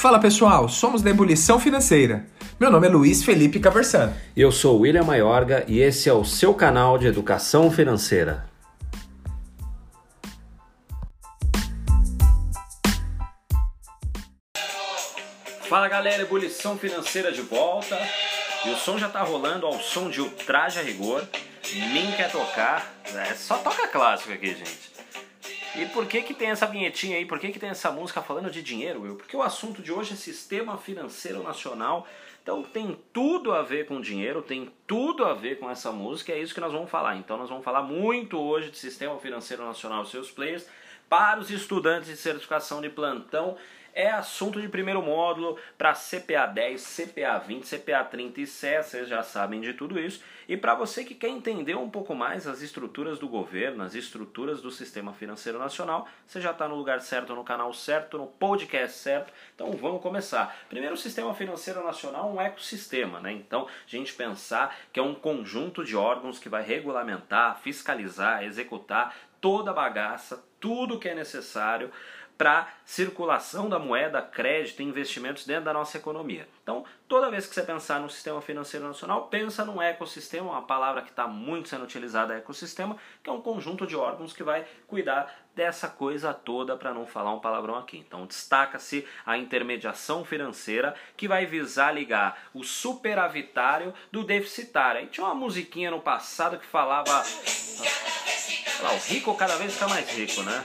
Fala pessoal, somos da Ebulição Financeira. Meu nome é Luiz Felipe Caversan. Eu sou William Maiorga e esse é o seu canal de educação financeira. Fala galera, Ebulição Financeira de volta. E o som já tá rolando ao som de Ultraje a Rigor. Nem quer tocar, é, só toca clássico aqui, gente. E por que que tem essa vinhetinha aí? Por que que tem essa música falando de dinheiro, Will? Porque o assunto de hoje é Sistema Financeiro Nacional. Então tem tudo a ver com dinheiro, tem tudo a ver com essa música, é isso que nós vamos falar. Então nós vamos falar muito hoje de Sistema Financeiro Nacional seus players para os estudantes de certificação de plantão é assunto de primeiro módulo para CPA 10, CPA 20, CPA 30 e CE, vocês já sabem de tudo isso. E para você que quer entender um pouco mais as estruturas do governo, as estruturas do sistema financeiro nacional, você já está no lugar certo, no canal certo, no podcast certo. Então vamos começar. Primeiro, o sistema financeiro nacional é um ecossistema, né? Então, a gente pensar que é um conjunto de órgãos que vai regulamentar, fiscalizar, executar toda a bagaça, tudo que é necessário para circulação da moeda, crédito e investimentos dentro da nossa economia. Então, toda vez que você pensar no sistema financeiro nacional, pensa num ecossistema, uma palavra que está muito sendo utilizada é ecossistema, que é um conjunto de órgãos que vai cuidar dessa coisa toda, para não falar um palavrão aqui. Então, destaca-se a intermediação financeira, que vai visar ligar o superavitário do deficitário. Aí tinha uma musiquinha no passado que falava... Lá, o rico cada vez fica mais rico, né?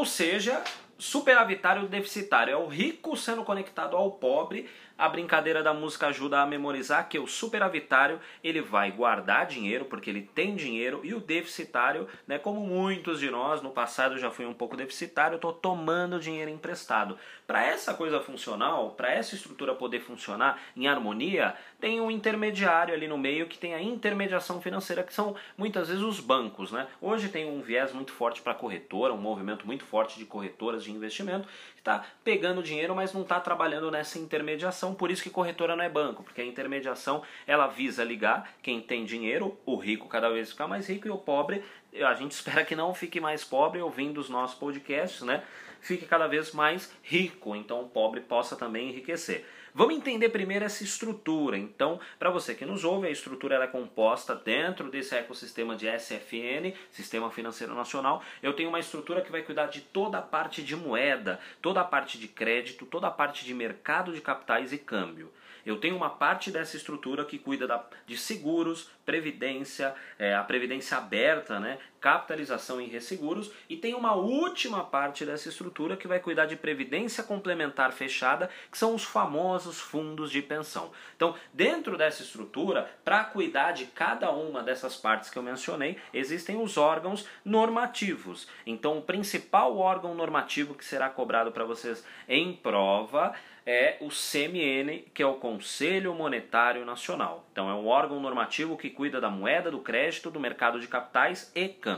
Ou seja, superavitário deficitário. É o rico sendo conectado ao pobre. A brincadeira da música ajuda a memorizar que o superavitário ele vai guardar dinheiro porque ele tem dinheiro. E o deficitário, né, como muitos de nós no passado já fui um pouco deficitário, estou tomando dinheiro emprestado. Para essa coisa funcional, para essa estrutura poder funcionar em harmonia, tem um intermediário ali no meio que tem a intermediação financeira, que são muitas vezes os bancos. Né? Hoje tem um viés muito forte para corretora, um movimento muito forte de corretoras de investimento, que está pegando dinheiro, mas não está trabalhando nessa intermediação por isso que corretora não é banco, porque a intermediação ela visa ligar quem tem dinheiro, o rico cada vez ficar mais rico e o pobre, a gente espera que não fique mais pobre ouvindo os nossos podcasts, né? Fique cada vez mais rico, então o pobre possa também enriquecer. Vamos entender primeiro essa estrutura. Então, para você que nos ouve, a estrutura é composta dentro desse ecossistema de SFN, Sistema Financeiro Nacional. Eu tenho uma estrutura que vai cuidar de toda a parte de moeda, toda a parte de crédito, toda a parte de mercado de capitais e câmbio. Eu tenho uma parte dessa estrutura que cuida da, de seguros, previdência, é, a previdência aberta, né, capitalização e resseguros, e tem uma última parte dessa estrutura que vai cuidar de previdência complementar fechada, que são os famosos fundos de pensão. Então, dentro dessa estrutura, para cuidar de cada uma dessas partes que eu mencionei, existem os órgãos normativos. Então, o principal órgão normativo que será cobrado para vocês em prova é o CMN, que é o Conselho Monetário Nacional. Então é um órgão normativo que cuida da moeda, do crédito, do mercado de capitais e câmbio.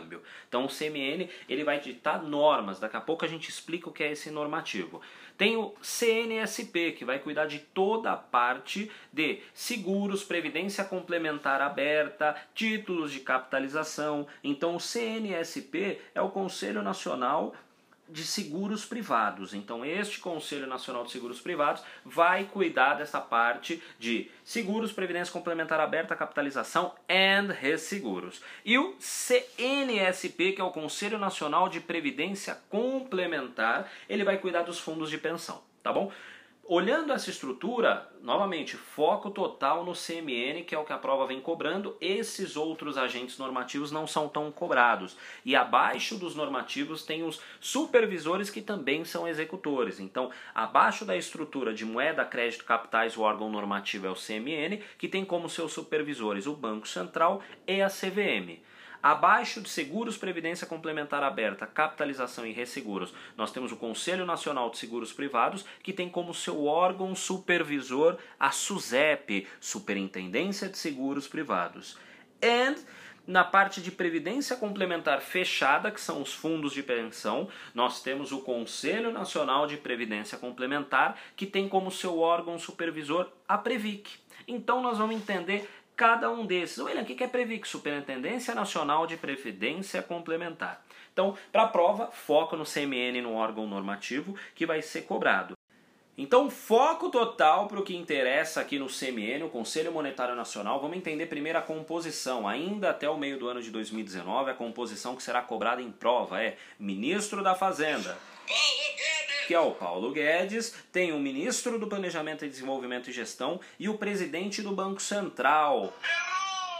Então o CMN ele vai ditar normas. Daqui a pouco a gente explica o que é esse normativo. Tem o CNSP, que vai cuidar de toda a parte de seguros, previdência complementar aberta, títulos de capitalização. Então o CNSP é o Conselho Nacional de seguros privados. Então, este Conselho Nacional de Seguros Privados vai cuidar dessa parte de seguros, previdência complementar aberta, capitalização e resseguros. E o CNSP, que é o Conselho Nacional de Previdência Complementar, ele vai cuidar dos fundos de pensão, tá bom? Olhando essa estrutura, novamente, foco total no CMN, que é o que a prova vem cobrando. Esses outros agentes normativos não são tão cobrados. E abaixo dos normativos tem os supervisores que também são executores. Então, abaixo da estrutura de moeda, crédito, capitais, o órgão normativo é o CMN, que tem como seus supervisores o Banco Central e a CVM. Abaixo de seguros, previdência complementar aberta, capitalização e resseguros, nós temos o Conselho Nacional de Seguros Privados, que tem como seu órgão supervisor a SUSEP, Superintendência de Seguros Privados. And na parte de previdência complementar fechada, que são os fundos de pensão, nós temos o Conselho Nacional de Previdência Complementar, que tem como seu órgão supervisor a Previc. Então nós vamos entender cada um desses. William, o que é Previc? Superintendência Nacional de Previdência Complementar. Então, para a prova, foco no CMN, no órgão normativo, que vai ser cobrado. Então, foco total para o que interessa aqui no CMN, o Conselho Monetário Nacional. Vamos entender primeiro a composição. Ainda até o meio do ano de 2019, a composição que será cobrada em prova é Ministro da Fazenda, que é o Paulo Guedes, tem o Ministro do Planejamento e Desenvolvimento e Gestão e o Presidente do Banco Central.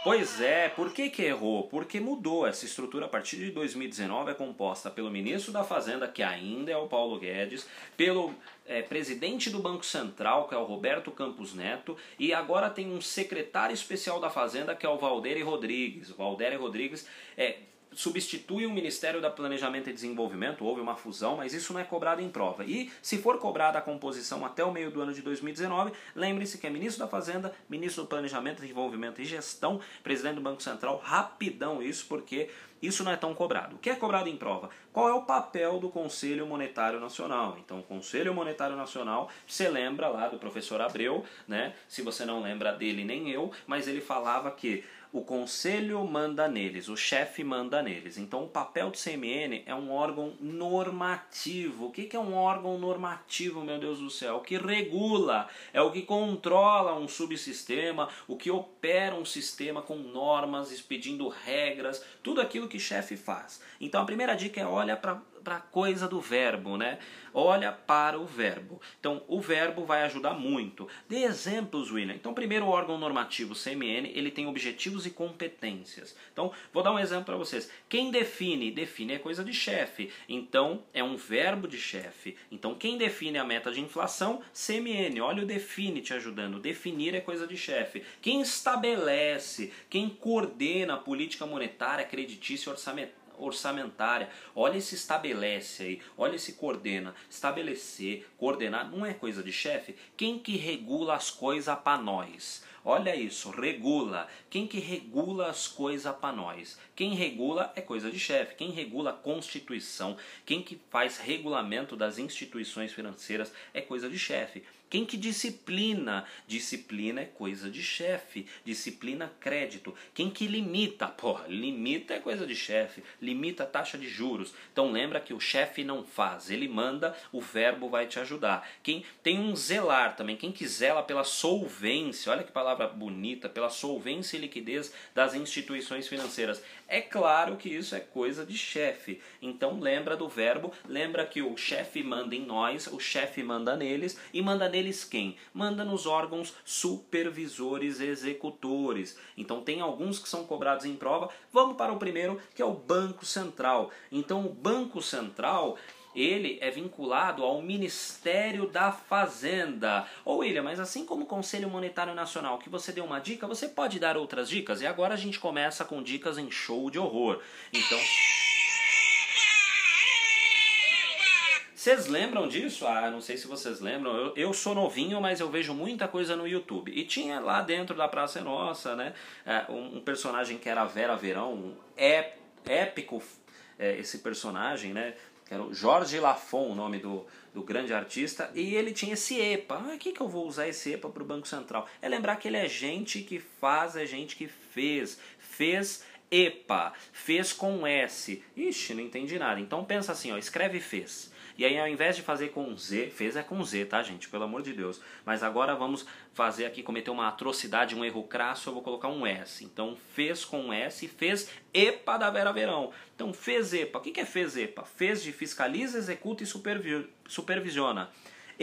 Pois é, por que, que errou? Porque mudou. Essa estrutura a partir de 2019 é composta pelo ministro da Fazenda, que ainda é o Paulo Guedes, pelo é, presidente do Banco Central, que é o Roberto Campos Neto, e agora tem um secretário especial da Fazenda, que é o Valdere Rodrigues. O Valdere Rodrigues é, substitui o Ministério da Planejamento e Desenvolvimento, houve uma fusão, mas isso não é cobrado em prova. E se for cobrada a composição até o meio do ano de 2019, lembre-se que é Ministro da Fazenda, Ministro do Planejamento, Desenvolvimento e Gestão, Presidente do Banco Central, rapidão isso, porque isso não é tão cobrado. O que é cobrado em prova? Qual é o papel do Conselho Monetário Nacional? Então, o Conselho Monetário Nacional, você lembra lá do professor Abreu, né? Se você não lembra dele, nem eu, mas ele falava que o conselho manda neles, o chefe manda neles. Então, o papel do CMN é um órgão normativo. O que é um órgão normativo, meu Deus do céu? O que regula, é o que controla um subsistema, o que opera um sistema com normas, expedindo regras, tudo aquilo que chefe faz. Então, a primeira dica é olha para para a coisa do verbo, né? Olha para o verbo. Então, o verbo vai ajudar muito. Dê exemplos, William. Então, primeiro, o órgão normativo CMN, ele tem objetivos e competências. Então, vou dar um exemplo para vocês. Quem define? Define é coisa de chefe. Então, é um verbo de chefe. Então, quem define a meta de inflação? CMN. Olha o define te ajudando. Definir é coisa de chefe. Quem estabelece, quem coordena a política monetária, creditícia e orçamentária? Orçamentária. Olha se estabelece aí, olha se coordena. Estabelecer, coordenar não é coisa de chefe. Quem que regula as coisas para nós? Olha isso, regula. Quem que regula as coisas para nós? Quem regula é coisa de chefe. Quem regula a Constituição, quem que faz regulamento das instituições financeiras é coisa de chefe. Quem que disciplina? Disciplina é coisa de chefe. Disciplina crédito. Quem que limita? Porra, limita é coisa de chefe. Limita a taxa de juros. Então lembra que o chefe não faz, ele manda, o verbo vai te ajudar. Quem tem um zelar também, quem que zela pela solvência, olha que palavra bonita, pela solvência e liquidez das instituições financeiras. É claro que isso é coisa de chefe. Então lembra do verbo, lembra que o chefe manda em nós, o chefe manda neles e manda neles eles quem? Manda nos órgãos supervisores executores. Então tem alguns que são cobrados em prova. Vamos para o primeiro, que é o Banco Central. Então o Banco Central ele é vinculado ao Ministério da Fazenda. Ô William, mas assim como o Conselho Monetário Nacional, que você deu uma dica, você pode dar outras dicas? E agora a gente começa com dicas em show de horror. Então. Vocês lembram disso? Ah, não sei se vocês lembram. Eu, eu, sou novinho, mas eu vejo muita coisa no YouTube. E tinha lá dentro da Praça Nossa, né? É, um, um, personagem que era a Vera Verão, um é, épico é, esse personagem, né? Que era o Jorge Lafon, o nome do, do grande artista. E ele tinha esse EPA. Ah, que, que eu vou usar esse EPA para o Banco Central? É lembrar que ele é gente que faz, é gente que fez. Fez EPA. Fez com S. Ixi, não entendi nada. Então pensa assim, ó, escreve fez. E aí, ao invés de fazer com Z, fez é com Z, tá, gente? Pelo amor de Deus. Mas agora vamos fazer aqui, cometer uma atrocidade, um erro crasso, eu vou colocar um S. Então, fez com S, fez EPA da Vera Verão. Então, fez EPA. O que é fez EPA? Fez de fiscaliza, executa e supervisiona.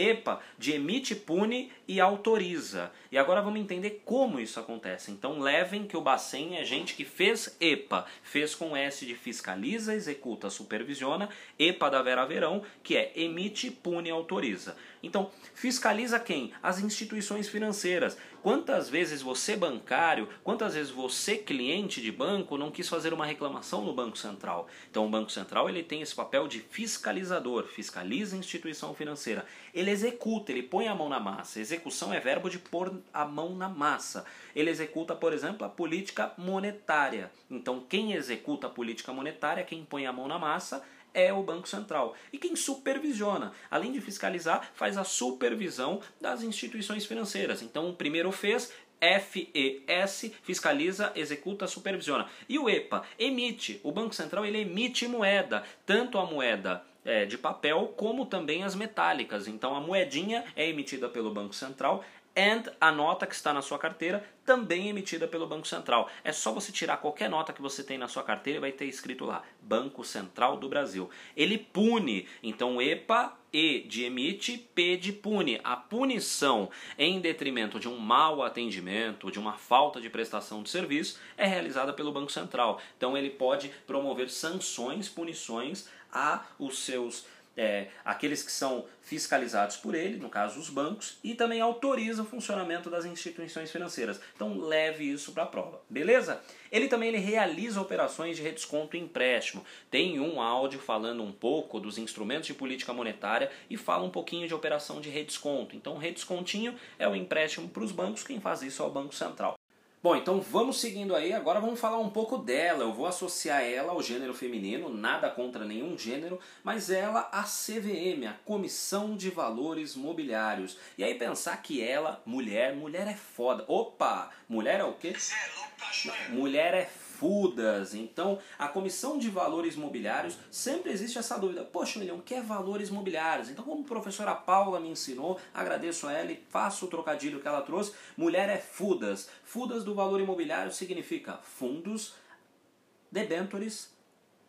EPA de emite, pune e autoriza. E agora vamos entender como isso acontece. Então levem que o Bacen é gente que fez EPA, fez com S de fiscaliza, executa, supervisiona, EPA da Vera Verão, que é emite, pune e autoriza. Então, fiscaliza quem? As instituições financeiras. Quantas vezes você, bancário, quantas vezes você, cliente de banco, não quis fazer uma reclamação no Banco Central? Então, o Banco Central ele tem esse papel de fiscalizador, fiscaliza a instituição financeira. Ele executa, ele põe a mão na massa. Execução é verbo de pôr a mão na massa. Ele executa, por exemplo, a política monetária. Então, quem executa a política monetária, quem põe a mão na massa, é o Banco Central. E quem supervisiona, além de fiscalizar, faz a supervisão das instituições financeiras. Então, o primeiro fez, FES, fiscaliza, executa, supervisiona. E o EPA emite. O Banco Central ele emite moeda, tanto a moeda é, de papel como também as metálicas. Então a moedinha é emitida pelo Banco Central, and a nota que está na sua carteira também emitida pelo Banco Central. É só você tirar qualquer nota que você tem na sua carteira e vai ter escrito lá Banco Central do Brasil. Ele pune, então EPA E de emite, P de pune. A punição em detrimento de um mau atendimento, de uma falta de prestação de serviço, é realizada pelo Banco Central. Então ele pode promover sanções, punições a os seus é, aqueles que são fiscalizados por ele, no caso os bancos, e também autoriza o funcionamento das instituições financeiras. Então leve isso para a prova, beleza? Ele também ele realiza operações de redesconto e empréstimo. Tem um áudio falando um pouco dos instrumentos de política monetária e fala um pouquinho de operação de redesconto. Então redescontinho é o empréstimo para os bancos, quem faz isso é o Banco Central. Bom, então vamos seguindo aí, agora vamos falar um pouco dela. Eu vou associar ela ao gênero feminino, nada contra nenhum gênero, mas ela a CVM, a Comissão de Valores Mobiliários. E aí pensar que ela, mulher, mulher é foda. Opa, mulher é o quê? Mulher é FUDAS. Então, a Comissão de Valores Mobiliários sempre existe essa dúvida. Poxa, William, o que é valores mobiliários? Então, como a professora Paula me ensinou, agradeço a ela e faço o trocadilho que ela trouxe. Mulher é FUDAS. FUDAS do valor imobiliário significa fundos, debentures,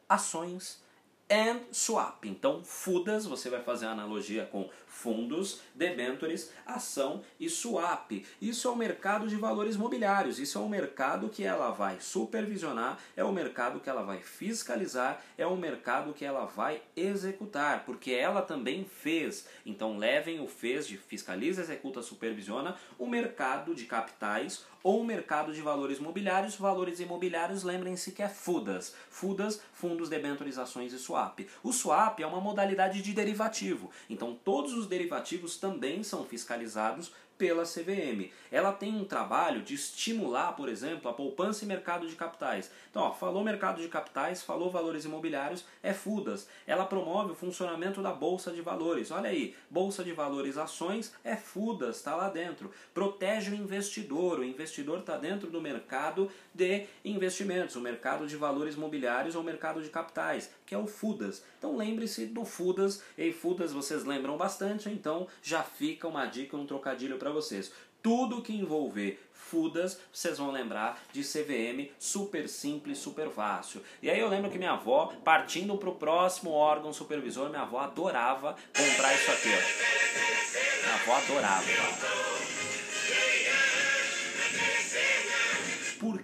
ações and swap. Então, FUDAS, você vai fazer a analogia com fundos, debentures, ação e swap. Isso é o mercado de valores mobiliários. Isso é um mercado que ela vai supervisionar, é o mercado que ela vai fiscalizar, é o mercado que ela vai executar, porque ela também fez. Então, levem o fez de fiscaliza, executa, supervisiona o mercado de capitais ou mercado de valores mobiliários. Valores imobiliários, lembrem-se que é FUDAS. FUDAS, fundos, debentures, ações e swap. O swap é uma modalidade de derivativo. Então, todos os derivativos também são fiscalizados pela CVM. Ela tem um trabalho de estimular, por exemplo, a poupança e mercado de capitais. Então, ó, falou mercado de capitais, falou valores imobiliários, é FUDAS. Ela promove o funcionamento da Bolsa de Valores. Olha aí, Bolsa de Valores Ações é FUDAS, está lá dentro. Protege o investidor, o investidor está dentro do mercado de investimentos, o mercado de valores imobiliários ou mercado de capitais, que é o FUDAS. Então lembre-se do FUDAS, e FUDAS vocês lembram bastante, então já fica uma dica, um trocadilho para vocês. Tudo que envolver FUDAS, vocês vão lembrar de CVM super simples, super fácil. E aí eu lembro que minha avó, partindo para o próximo órgão supervisor, minha avó adorava comprar isso aqui. Ó. Minha avó adorava.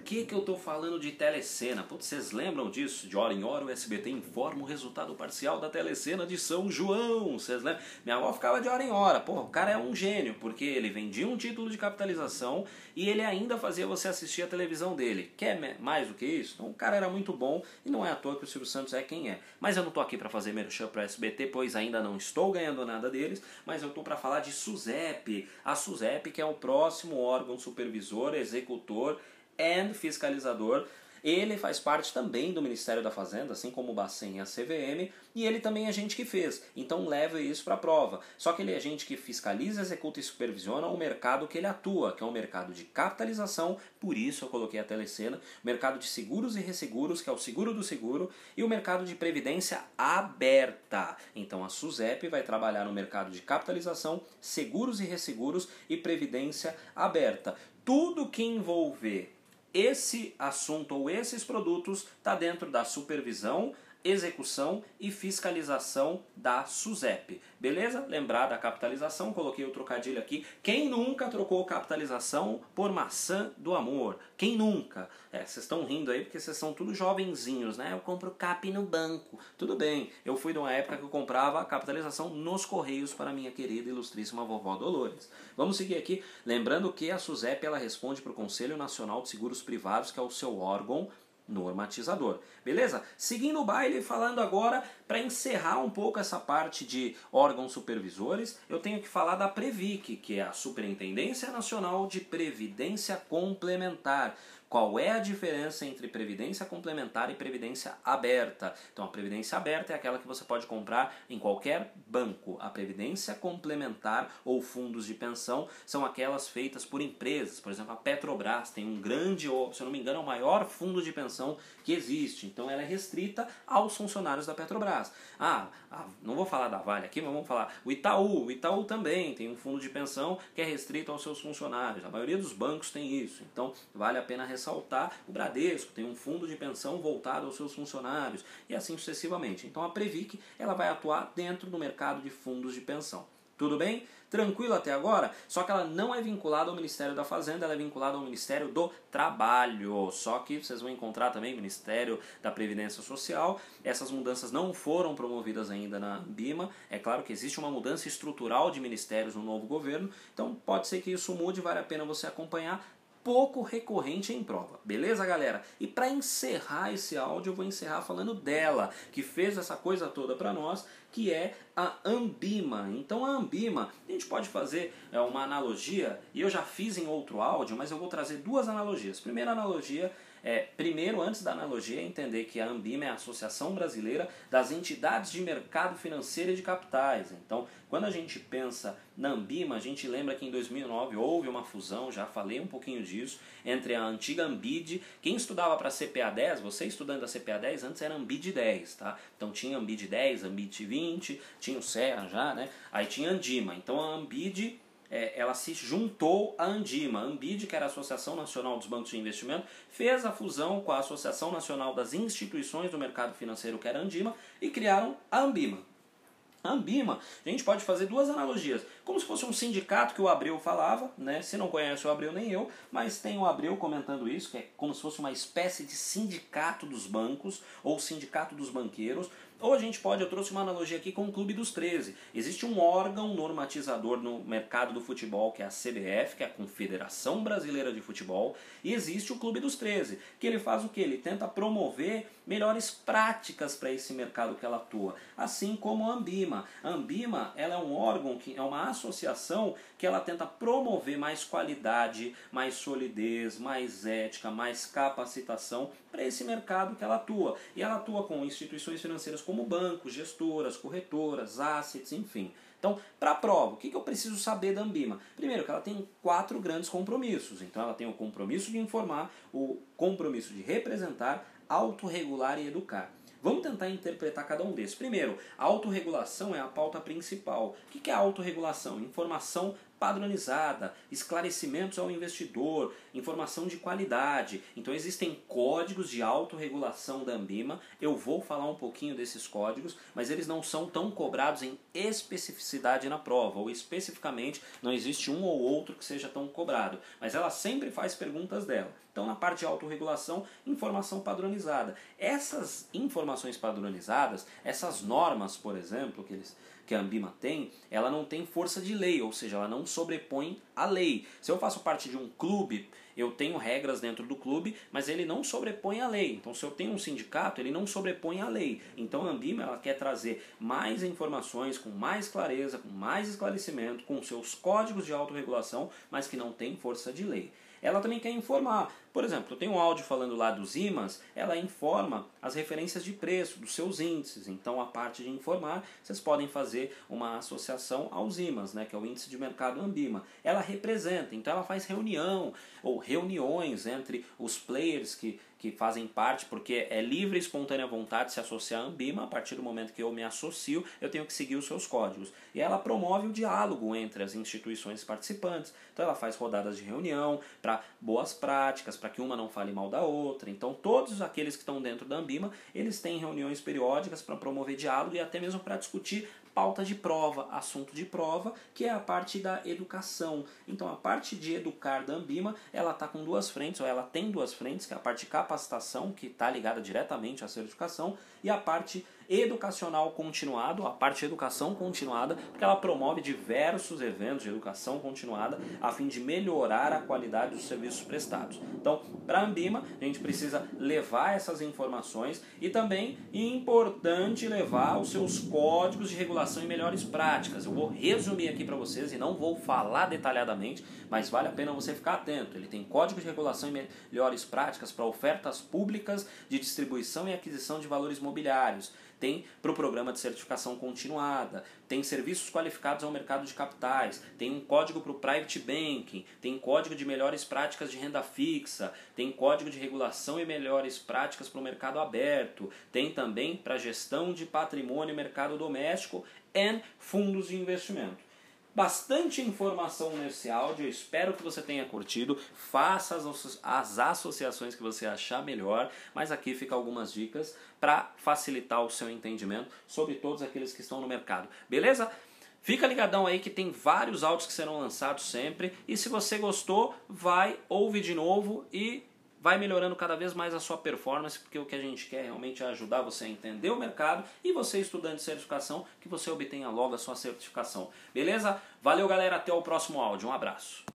Que, que eu estou falando de telecena? Putz, vocês lembram disso? De hora em hora o SBT informa o resultado parcial da telecena de São João. Vocês lembram? Minha avó ficava de hora em hora. Pô, o cara é um gênio, porque ele vendia um título de capitalização e ele ainda fazia você assistir a televisão dele. Quer mais do que isso? Então o cara era muito bom e não é à toa que o Silvio Santos é quem é. Mas eu não estou aqui para fazer merchan para SBT, pois ainda não estou ganhando nada deles, mas eu estou para falar de SUSEP. A SUSEP que é o próximo órgão supervisor, executor and fiscalizador. Ele faz parte também do Ministério da Fazenda, assim como o Bacen e a CVM, e ele também é gente que fez. Então leva isso para a prova. Só que ele é gente que fiscaliza, executa e supervisiona o mercado que ele atua, que é o mercado de capitalização, por isso eu coloquei a telecena, o mercado de seguros e resseguros, que é o seguro do seguro, e o mercado de previdência aberta. Então a SUSEP vai trabalhar no mercado de capitalização, seguros e resseguros e previdência aberta. Tudo que envolver esse assunto ou esses produtos está dentro da supervisão execução e fiscalização da SUSEP. Beleza? Lembrar da capitalização, coloquei o trocadilho aqui. Quem nunca trocou capitalização por maçã do amor? Quem nunca? É, vocês estão rindo aí porque vocês são tudo jovenzinhos, né? Eu compro cap no banco. Tudo bem, eu fui de uma época que eu comprava capitalização nos correios para minha querida e ilustríssima vovó Dolores. Vamos seguir aqui, lembrando que a SUSEP ela responde para o Conselho Nacional de Seguros Privados, que é o seu órgão normatizador. Beleza? Seguindo o baile, falando agora, para encerrar um pouco essa parte de órgãos supervisores, eu tenho que falar da Previc, que é a Superintendência Nacional de Previdência Complementar. Qual é a diferença entre previdência complementar e previdência aberta? Então, a previdência aberta é aquela que você pode comprar em qualquer banco. A previdência complementar ou fundos de pensão são aquelas feitas por empresas. Por exemplo, a Petrobras tem um grande, se eu não me engano, é o maior fundo de pensão que existe. Então, ela é restrita aos funcionários da Petrobras. Ah, não vou falar da Vale aqui, mas vamos falar o Itaú. O Itaú também tem um fundo de pensão que é restrito aos seus funcionários. A maioria dos bancos tem isso. Então, vale a pena ressaltar. O Bradesco tem um fundo de pensão voltado aos seus funcionários e assim sucessivamente. Então, a Previc ela vai atuar dentro do mercado de fundos de pensão. Tudo bem? Tranquilo até agora? Só que ela não é vinculada ao Ministério da Fazenda, ela é vinculada ao Ministério do Trabalho. Só que vocês vão encontrar também Ministério da Previdência Social. Essas mudanças não foram promovidas ainda na BIMA. É claro que existe uma mudança estrutural de ministérios no novo governo, então pode ser que isso mude, vale a pena você acompanhar pouco recorrente em prova. Beleza, galera? E para encerrar esse áudio, eu vou encerrar falando dela, que fez essa coisa toda para nós, que é a Ambima. Então a Ambima, a gente pode fazer é, uma analogia, e eu já fiz em outro áudio, mas eu vou trazer duas analogias. Primeira analogia é, primeiro, antes da analogia, entender que a Ambima é a Associação Brasileira das Entidades de Mercado Financeiro e de Capitais. Então, quando a gente pensa na Ambima, a gente lembra que em 2009 houve uma fusão, já falei um pouquinho disso, entre a antiga Ambid, quem estudava para CPA 10, você estudando a CPA 10, antes era Ambid 10, tá? Então tinha Ambid 10, Ambid 20, tinha o Serra já, né? Aí tinha Andima. Então a Ambid é, ela se juntou à Andima. A Ambid, que era a Associação Nacional dos Bancos de Investimento, fez a fusão com a Associação Nacional das Instituições do Mercado Financeiro, que era a Andima, e criaram a Ambima. A Ambima, a gente pode fazer duas analogias. Como se fosse um sindicato que o Abreu falava, né? Se não conhece o Abreu nem eu, mas tem o Abreu comentando isso, que é como se fosse uma espécie de sindicato dos bancos ou sindicato dos banqueiros, ou a gente pode, eu trouxe uma analogia aqui com o Clube dos 13. Existe um órgão normatizador no mercado do futebol, que é a CBF, que é a Confederação Brasileira de Futebol, e existe o Clube dos 13, que ele faz o que? Ele tenta promover melhores práticas para esse mercado que ela atua, assim como a Ambima. A Ambima ela é um órgão, que é uma associação que ela tenta promover mais qualidade, mais solidez, mais ética, mais capacitação para esse mercado que ela atua. E ela atua com instituições financeiras como bancos, gestoras, corretoras, assets, enfim. Então, para a prova, o que, que eu preciso saber da Ambima? Primeiro, que ela tem quatro grandes compromissos. Então, ela tem o compromisso de informar, o compromisso de representar, autorregular e educar. Vamos tentar interpretar cada um desses. Primeiro, a autorregulação é a pauta principal. O que é a autorregulação? Informação padronizada, esclarecimentos ao investidor, informação de qualidade. Então existem códigos de autorregulação da Ambima. Eu vou falar um pouquinho desses códigos, mas eles não são tão cobrados em especificidade na prova, ou especificamente não existe um ou outro que seja tão cobrado, mas ela sempre faz perguntas dela. Então na parte de autorregulação, informação padronizada. Essas informações padronizadas, essas normas, por exemplo, que eles que a Ambima tem, ela não tem força de lei, ou seja, ela não sobrepõe a lei. Se eu faço parte de um clube, eu tenho regras dentro do clube, mas ele não sobrepõe a lei. Então, se eu tenho um sindicato, ele não sobrepõe a lei. Então, a Ambima ela quer trazer mais informações, com mais clareza, com mais esclarecimento, com seus códigos de autorregulação, mas que não tem força de lei ela também quer informar. Por exemplo, eu tenho um áudio falando lá dos imãs, ela informa as referências de preço dos seus índices. Então, a parte de informar, vocês podem fazer uma associação aos imãs, né, que é o índice de mercado Ambima. Ela representa, então ela faz reunião ou reuniões entre os players que que fazem parte, porque é livre e espontânea vontade se associar à Ambima, a partir do momento que eu me associo, eu tenho que seguir os seus códigos. E ela promove o diálogo entre as instituições participantes. Então ela faz rodadas de reunião para boas práticas, para que uma não fale mal da outra. Então todos aqueles que estão dentro da Ambima, eles têm reuniões periódicas para promover diálogo e até mesmo para discutir pauta de prova, assunto de prova, que é a parte da educação. Então a parte de educar da Ambima, ela está com duas frentes, ou ela tem duas frentes, que é a parte de capacitação, que está ligada diretamente à certificação, e a parte educacional continuado, a parte de educação continuada, porque ela promove diversos eventos de educação continuada a fim de melhorar a qualidade dos serviços prestados. Então, para a Ambima, a gente precisa levar essas informações e também é importante levar os seus códigos de regulação e melhores práticas. Eu vou resumir aqui para vocês e não vou falar detalhadamente, mas vale a pena você ficar atento. Ele tem código de regulação e melhores práticas para ofertas públicas de distribuição e aquisição de valores mobiliários tem para o programa de certificação continuada, tem serviços qualificados ao mercado de capitais, tem um código para o private banking, tem código de melhores práticas de renda fixa, tem código de regulação e melhores práticas para o mercado aberto, tem também para gestão de patrimônio e mercado doméstico e fundos de investimento. Bastante informação nesse áudio, eu espero que você tenha curtido. Faça as, as associações que você achar melhor, mas aqui fica algumas dicas para facilitar o seu entendimento sobre todos aqueles que estão no mercado. Beleza? Fica ligadão aí que tem vários áudios que serão lançados sempre. E se você gostou, vai, ouve de novo e vai melhorando cada vez mais a sua performance, porque o que a gente quer realmente é ajudar você a entender o mercado e você, estudante de certificação, que você obtenha logo a sua certificação. Beleza? Valeu, galera. Até o próximo áudio. Um abraço.